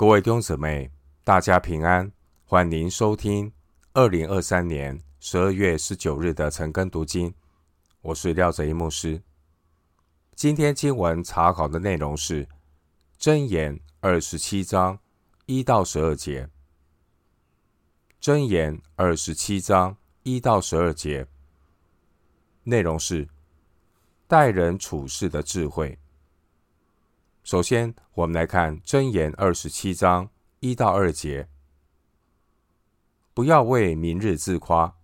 各位弟兄姊妹，大家平安，欢迎收听二零二三年十二月十九日的晨更读经。我是廖哲一牧师。今天经文查考的内容是《箴言》二十七章一到十二节，《箴言》二十七章一到十二节内容是待人处事的智慧。首先，我们来看《箴言》二十七章一到二节：不要为明日自夸，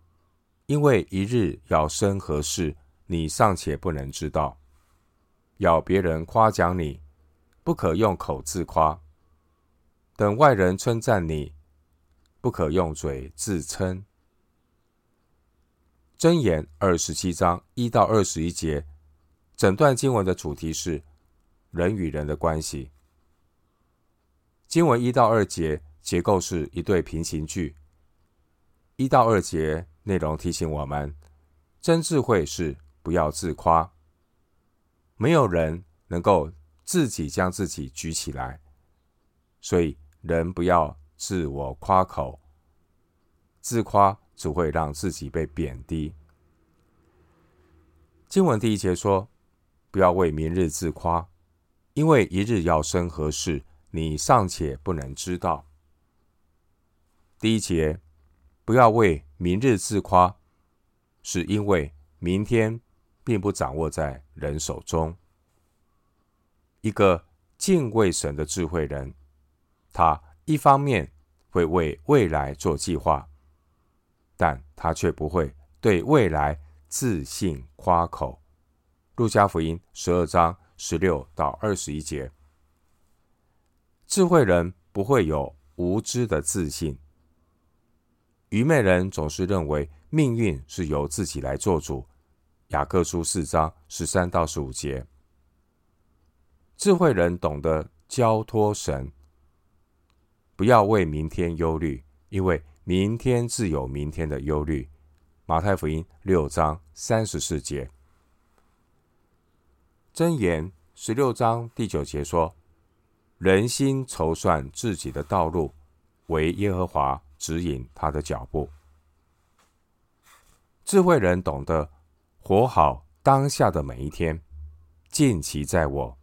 因为一日要生何事，你尚且不能知道。要别人夸奖你，不可用口自夸；等外人称赞你，不可用嘴自称。《箴言》二十七章一到二十一节，整段经文的主题是。人与人的关系，经文一到二节结构是一对平行句。一到二节内容提醒我们，真智慧是不要自夸。没有人能够自己将自己举起来，所以人不要自我夸口，自夸只会让自己被贬低。经文第一节说，不要为明日自夸。因为一日要生何事，你尚且不能知道。第一节，不要为明日自夸，是因为明天并不掌握在人手中。一个敬畏神的智慧人，他一方面会为未来做计划，但他却不会对未来自信夸口。路加福音十二章。十六到二十一节，智慧人不会有无知的自信，愚昧人总是认为命运是由自己来做主。雅各书四章十三到十五节，智慧人懂得交托神，不要为明天忧虑，因为明天自有明天的忧虑。马太福音六章三十四节。箴言十六章第九节说：“人心筹算自己的道路，为耶和华指引他的脚步。”智慧人懂得活好当下的每一天，尽其在我。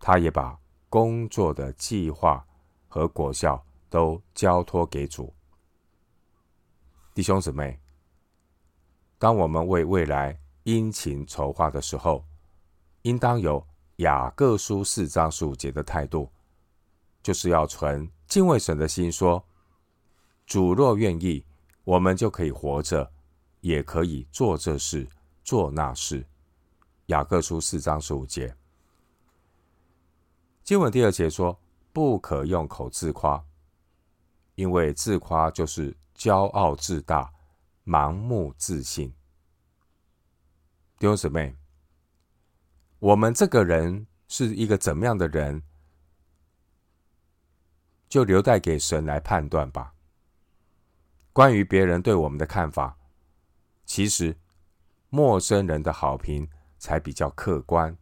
他也把工作的计划和果效都交托给主。弟兄姊妹，当我们为未来殷勤筹划的时候，应当有雅各书四章十五节的态度，就是要存敬畏神的心，说：“主若愿意，我们就可以活着，也可以做这事，做那事。”雅各书四章十五节。经文第二节说：“不可用口自夸，因为自夸就是骄傲自大、盲目自信。”弟兄姊妹。我们这个人是一个怎么样的人，就留待给神来判断吧。关于别人对我们的看法，其实陌生人的好评才比较客观，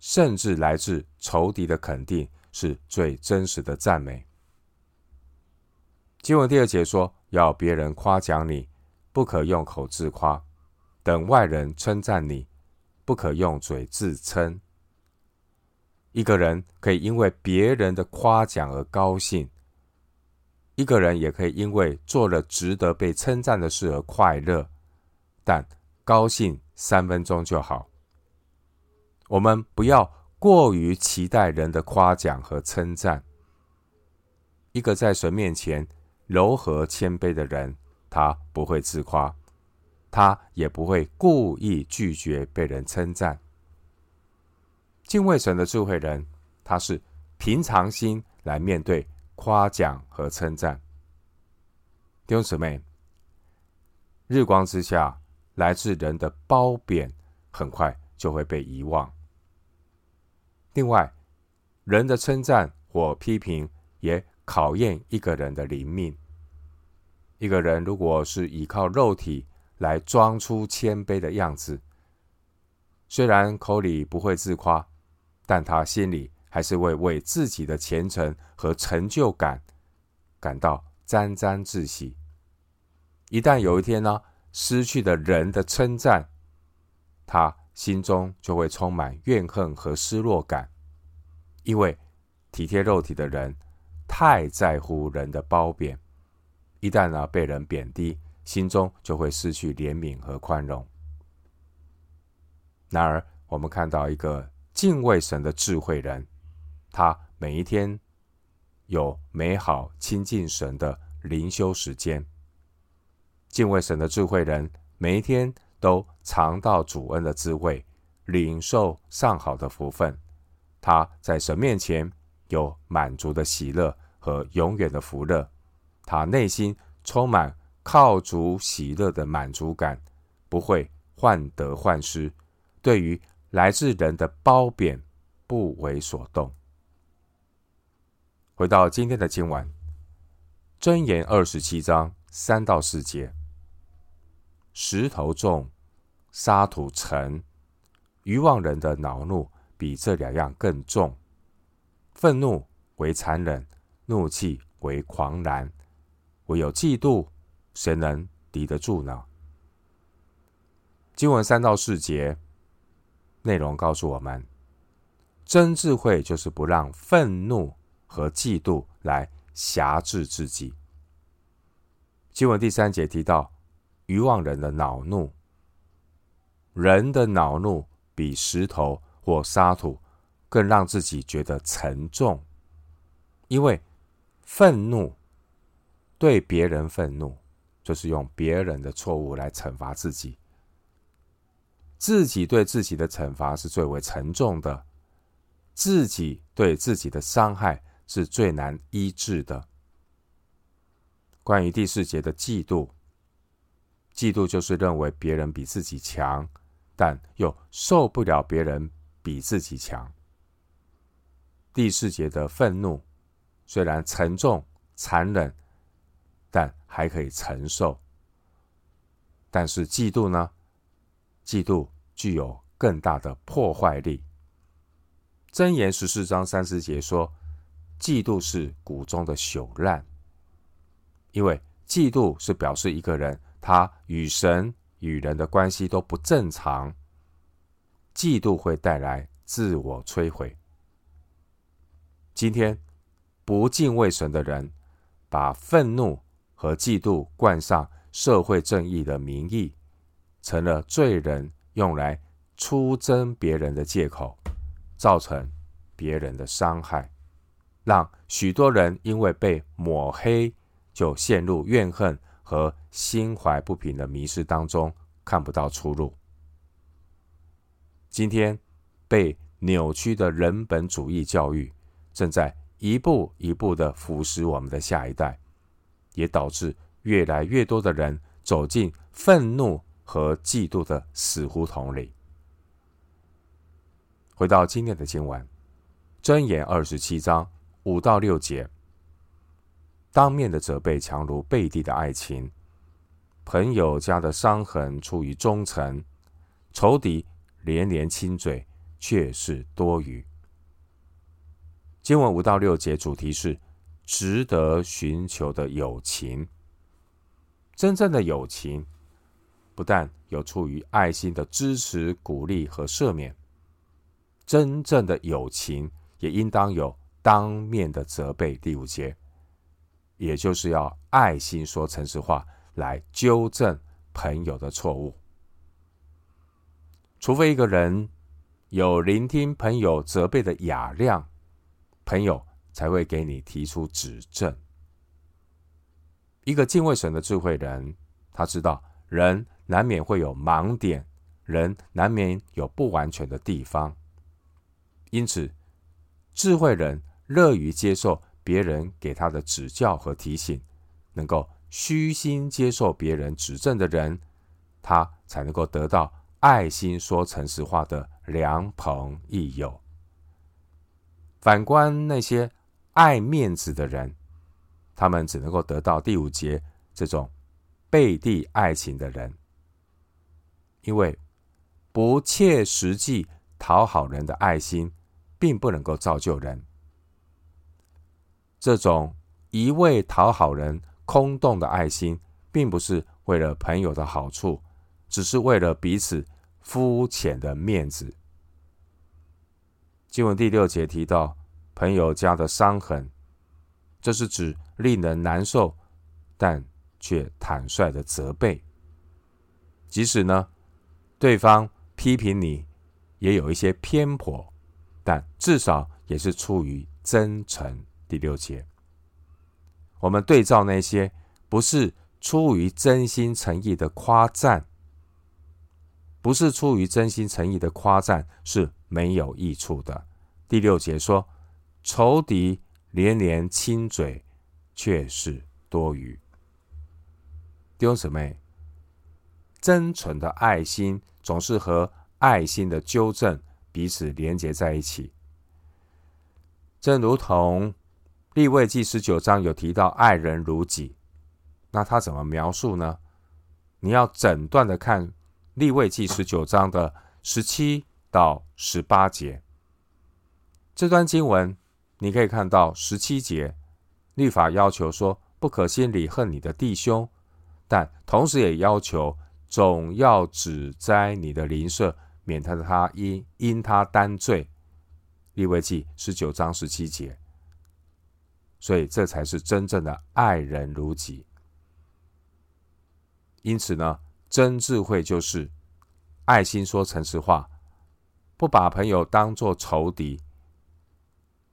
甚至来自仇敌的肯定是最真实的赞美。经文第二节说：“要别人夸奖你，不可用口自夸，等外人称赞你。”不可用嘴自称。一个人可以因为别人的夸奖而高兴，一个人也可以因为做了值得被称赞的事而快乐，但高兴三分钟就好。我们不要过于期待人的夸奖和称赞。一个在神面前柔和谦卑的人，他不会自夸。他也不会故意拒绝被人称赞。敬畏神的智慧人，他是平常心来面对夸奖和称赞。弟兄姊妹，日光之下来自人的褒贬，很快就会被遗忘。另外，人的称赞或批评也考验一个人的灵命。一个人如果是依靠肉体，来装出谦卑的样子，虽然口里不会自夸，但他心里还是会为自己的前程和成就感感到沾沾自喜。一旦有一天呢，失去了人的称赞，他心中就会充满怨恨和失落感，因为体贴肉体的人太在乎人的褒贬，一旦呢被人贬低，心中就会失去怜悯和宽容。然而，我们看到一个敬畏神的智慧人，他每一天有美好亲近神的灵修时间。敬畏神的智慧人，每一天都尝到主恩的滋味，领受上好的福分。他在神面前有满足的喜乐和永远的福乐。他内心充满靠主喜乐的满足感，不会患得患失。对于来自人的褒贬，不为所动。回到今天的经文，箴言二十七章三到四节：石头重，沙土沉，愚妄人的恼怒比这两样更重。愤怒为残忍，怒气为狂澜，唯有嫉妒，谁能抵得住呢？经文三到四节。内容告诉我们，真智慧就是不让愤怒和嫉妒来挟制自己。经文第三节提到，愚妄人的恼怒，人的恼怒比石头或沙土更让自己觉得沉重，因为愤怒对别人愤怒，就是用别人的错误来惩罚自己。自己对自己的惩罚是最为沉重的，自己对自己的伤害是最难医治的。关于第四节的嫉妒，嫉妒就是认为别人比自己强，但又受不了别人比自己强。第四节的愤怒虽然沉重、残忍，但还可以承受。但是嫉妒呢？嫉妒具有更大的破坏力。箴言十四章三十节说：“嫉妒是骨中的朽烂，因为嫉妒是表示一个人他与神与人的关系都不正常。嫉妒会带来自我摧毁。今天不敬畏神的人，把愤怒和嫉妒冠上社会正义的名义。”成了罪人用来出征别人的借口，造成别人的伤害，让许多人因为被抹黑，就陷入怨恨和心怀不平的迷失当中，看不到出路。今天被扭曲的人本主义教育，正在一步一步的腐蚀我们的下一代，也导致越来越多的人走进愤怒。和嫉妒的死胡同里。回到今天的经文，箴言二十七章五到六节：当面的责备强如背地的爱情；朋友家的伤痕出于忠诚；仇敌连连亲嘴，却是多余。经文五到六节主题是值得寻求的友情，真正的友情。不但有出于爱心的支持、鼓励和赦免，真正的友情也应当有当面的责备。第五节，也就是要爱心说诚实话来纠正朋友的错误。除非一个人有聆听朋友责备的雅量，朋友才会给你提出指正。一个敬畏神的智慧人，他知道人。难免会有盲点，人难免有不完全的地方，因此，智慧人乐于接受别人给他的指教和提醒，能够虚心接受别人指正的人，他才能够得到爱心说诚实话的良朋益友。反观那些爱面子的人，他们只能够得到第五节这种背地爱情的人。因为不切实际讨好人的爱心，并不能够造就人。这种一味讨好人、空洞的爱心，并不是为了朋友的好处，只是为了彼此肤浅的面子。经文第六节提到朋友家的伤痕，这是指令人难受，但却坦率的责备。即使呢，对方批评你也有一些偏颇，但至少也是出于真诚。第六节，我们对照那些不是出于真心诚意的夸赞，不是出于真心诚意的夸赞是没有益处的。第六节说，仇敌连连亲嘴，却是多余。弟兄姊妹，真诚的爱心总是和爱心的纠正彼此连结在一起，正如同立位记十九章有提到爱人如己，那他怎么描述呢？你要整段的看立位记十九章的十七到十八节。这段经文，你可以看到十七节，律法要求说不可心里恨你的弟兄，但同时也要求总要指摘你的邻舍，免得他因因他担罪。利未记十九章十七节，所以这才是真正的爱人如己。因此呢，真智慧就是爱心说诚实话，不把朋友当作仇敌。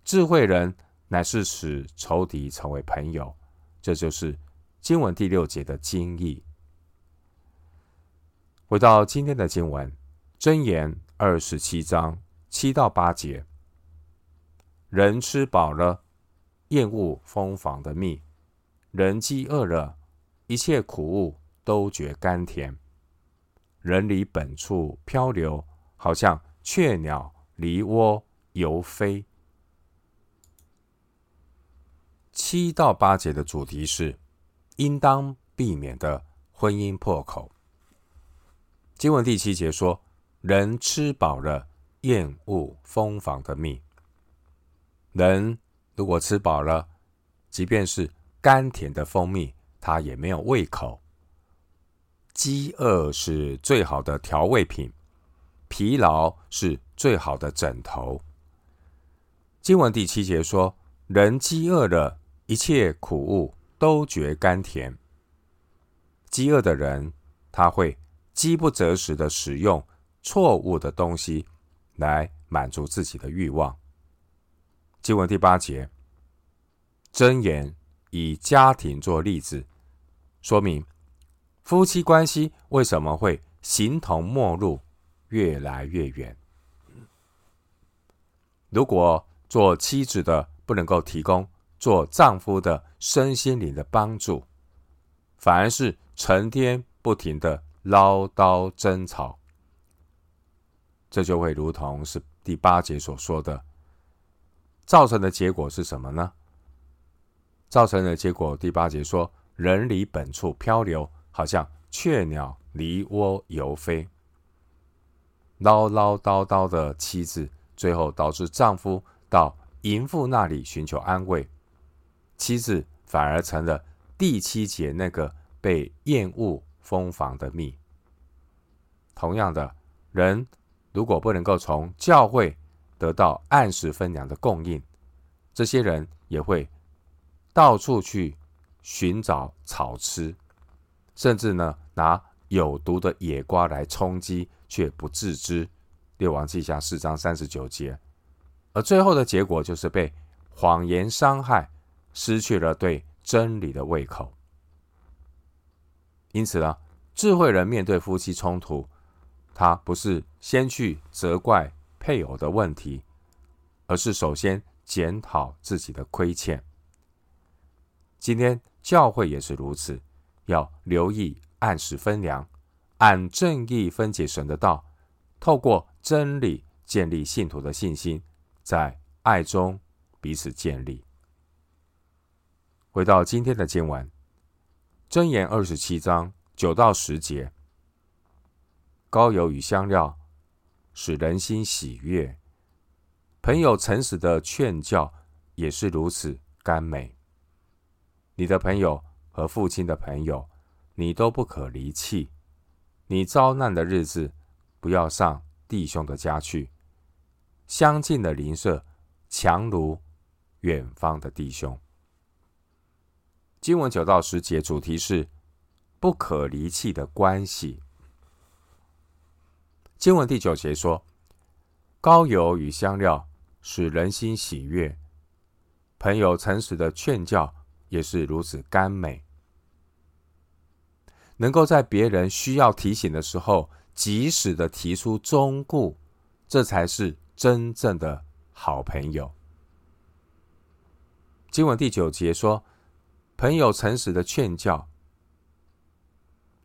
智慧人乃是使仇敌成为朋友，这就是经文第六节的精义。回到今天的经文，箴言二十七章七到八节：人吃饱了，厌恶蜂房的蜜；人饥饿了，一切苦物都觉甘甜。人离本处漂流，好像雀鸟离窝游飞。七到八节的主题是应当避免的婚姻破口。经文第七节说：“人吃饱了，厌恶蜂房的蜜。”人如果吃饱了，即便是甘甜的蜂蜜，他也没有胃口。饥饿是最好的调味品，疲劳是最好的枕头。经文第七节说：“人饥饿了。”一切苦物都觉甘甜。饥饿的人，他会饥不择食的使用错误的东西来满足自己的欲望。经文第八节，箴言以家庭做例子，说明夫妻关系为什么会形同陌路，越来越远。如果做妻子的不能够提供。做丈夫的身心灵的帮助，反而是成天不停的唠叨争吵，这就会如同是第八节所说的，造成的结果是什么呢？造成的结果，第八节说，人离本处漂流，好像雀鸟离窝游飞，唠唠叨叨的妻子，最后导致丈夫到淫妇那里寻求安慰。妻子反而成了第七节那个被厌恶蜂房的蜜。同样的，人如果不能够从教会得到按时分粮的供应，这些人也会到处去寻找草吃，甚至呢拿有毒的野瓜来充饥，却不自知。列王记下四章三十九节，而最后的结果就是被谎言伤害。失去了对真理的胃口，因此呢，智慧人面对夫妻冲突，他不是先去责怪配偶的问题，而是首先检讨自己的亏欠。今天教会也是如此，要留意按时分粮，按正义分解神的道，透过真理建立信徒的信心，在爱中彼此建立。回到今天的经文，箴言二十七章九到十节，高油与香料使人心喜悦，朋友诚实的劝教也是如此甘美。你的朋友和父亲的朋友，你都不可离弃。你遭难的日子，不要上弟兄的家去。相近的邻舍，强如远方的弟兄。经文九到十节主题是不可离弃的关系。经文第九节说：“高油与香料使人心喜悦，朋友诚实的劝教也是如此甘美。能够在别人需要提醒的时候，及时的提出忠告，这才是真正的好朋友。”经文第九节说。朋友诚实的劝教，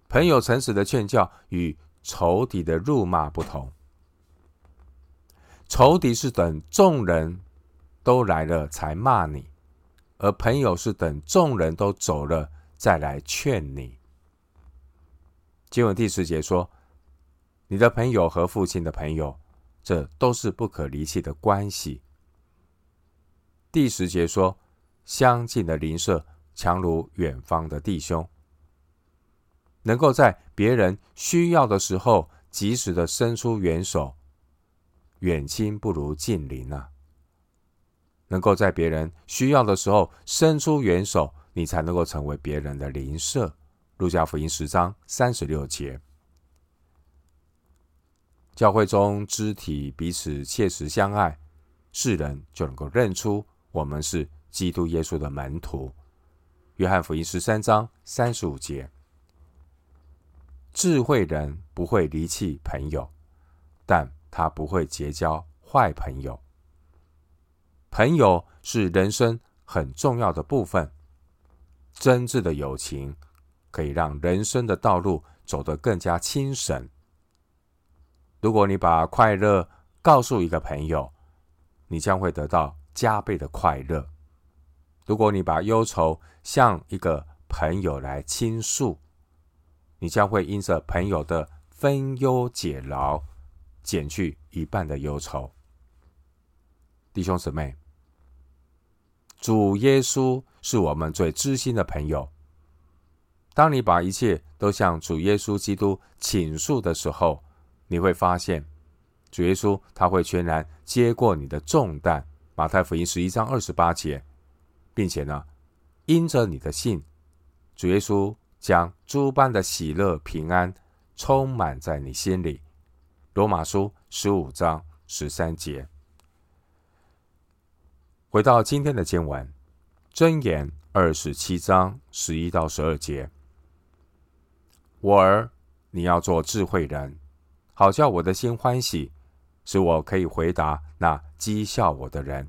朋友诚实的劝教与仇敌的辱骂不同。仇敌是等众人都来了才骂你，而朋友是等众人都走了再来劝你。经文第十节说：“你的朋友和父亲的朋友，这都是不可离弃的关系。”第十节说：“相近的邻舍。”强如远方的弟兄，能够在别人需要的时候及时的伸出援手，远亲不如近邻啊！能够在别人需要的时候伸出援手，你才能够成为别人的邻舍。路加福音十章三十六节，教会中肢体彼此切实相爱，世人就能够认出我们是基督耶稣的门徒。约翰福音十三章三十五节：智慧人不会离弃朋友，但他不会结交坏朋友。朋友是人生很重要的部分，真挚的友情可以让人生的道路走得更加轻省。如果你把快乐告诉一个朋友，你将会得到加倍的快乐。如果你把忧愁向一个朋友来倾诉，你将会因着朋友的分忧解劳，减去一半的忧愁。弟兄姊妹，主耶稣是我们最知心的朋友。当你把一切都向主耶稣基督倾诉的时候，你会发现，主耶稣他会全然接过你的重担。马太福音十一章二十八节。并且呢，因着你的信，主耶稣将诸般的喜乐平安充满在你心里。罗马书十五章十三节。回到今天的经文，箴言二十七章十一到十二节。我儿，你要做智慧人，好叫我的心欢喜，使我可以回答那讥笑我的人。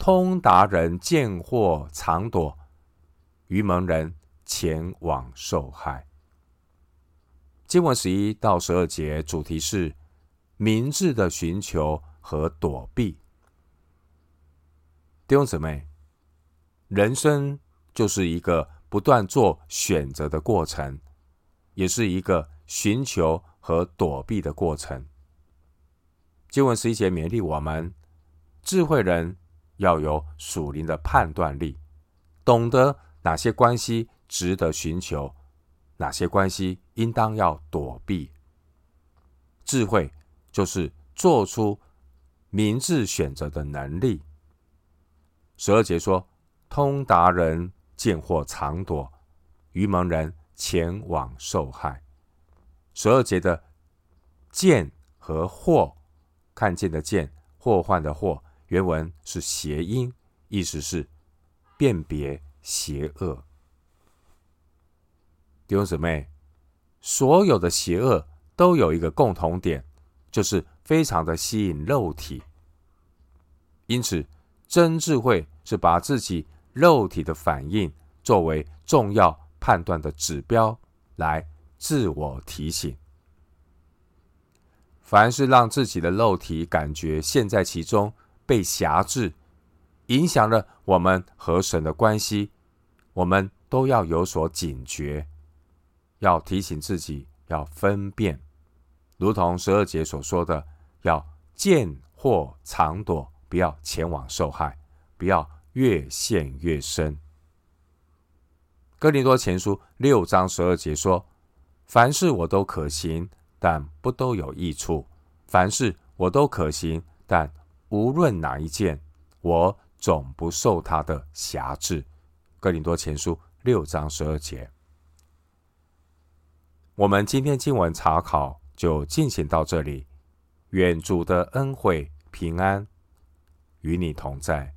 通达人见祸藏躲，愚蒙人前往受害。经文十一到十二节主题是明智的寻求和躲避。弟兄姊妹，人生就是一个不断做选择的过程，也是一个寻求和躲避的过程。经文十一节勉励我们，智慧人。要有属灵的判断力，懂得哪些关系值得寻求，哪些关系应当要躲避。智慧就是做出明智选择的能力。十二节说：“通达人见或藏躲，愚蒙人前往受害。”十二节的“见”和“祸”，看见的“见”，祸患的“祸”。原文是谐音，意思是辨别邪恶。弟兄姊妹，所有的邪恶都有一个共同点，就是非常的吸引肉体。因此，真智慧是把自己肉体的反应作为重要判断的指标，来自我提醒。凡是让自己的肉体感觉陷在其中，被辖制，影响了我们和神的关系，我们都要有所警觉，要提醒自己要分辨，如同十二节所说的，要见或藏躲，不要前往受害，不要越陷越深。哥林多前书六章十二节说：“凡事我都可行，但不都有益处；凡事我都可行，但无论哪一件，我总不受他的辖制。”哥林多前书六章十二节。我们今天经文查考就进行到这里。愿主的恩惠平安与你同在。